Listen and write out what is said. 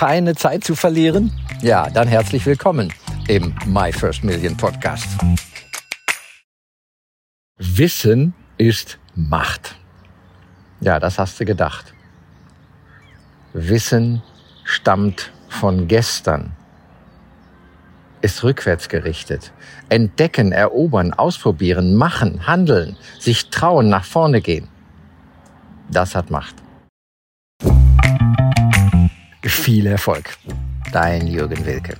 keine Zeit zu verlieren? Ja, dann herzlich willkommen im My First Million Podcast. Wissen ist Macht. Ja, das hast du gedacht. Wissen stammt von gestern, ist rückwärts gerichtet. Entdecken, erobern, ausprobieren, machen, handeln, sich trauen, nach vorne gehen. Das hat Macht. Viel Erfolg. Dein Jürgen Wilke.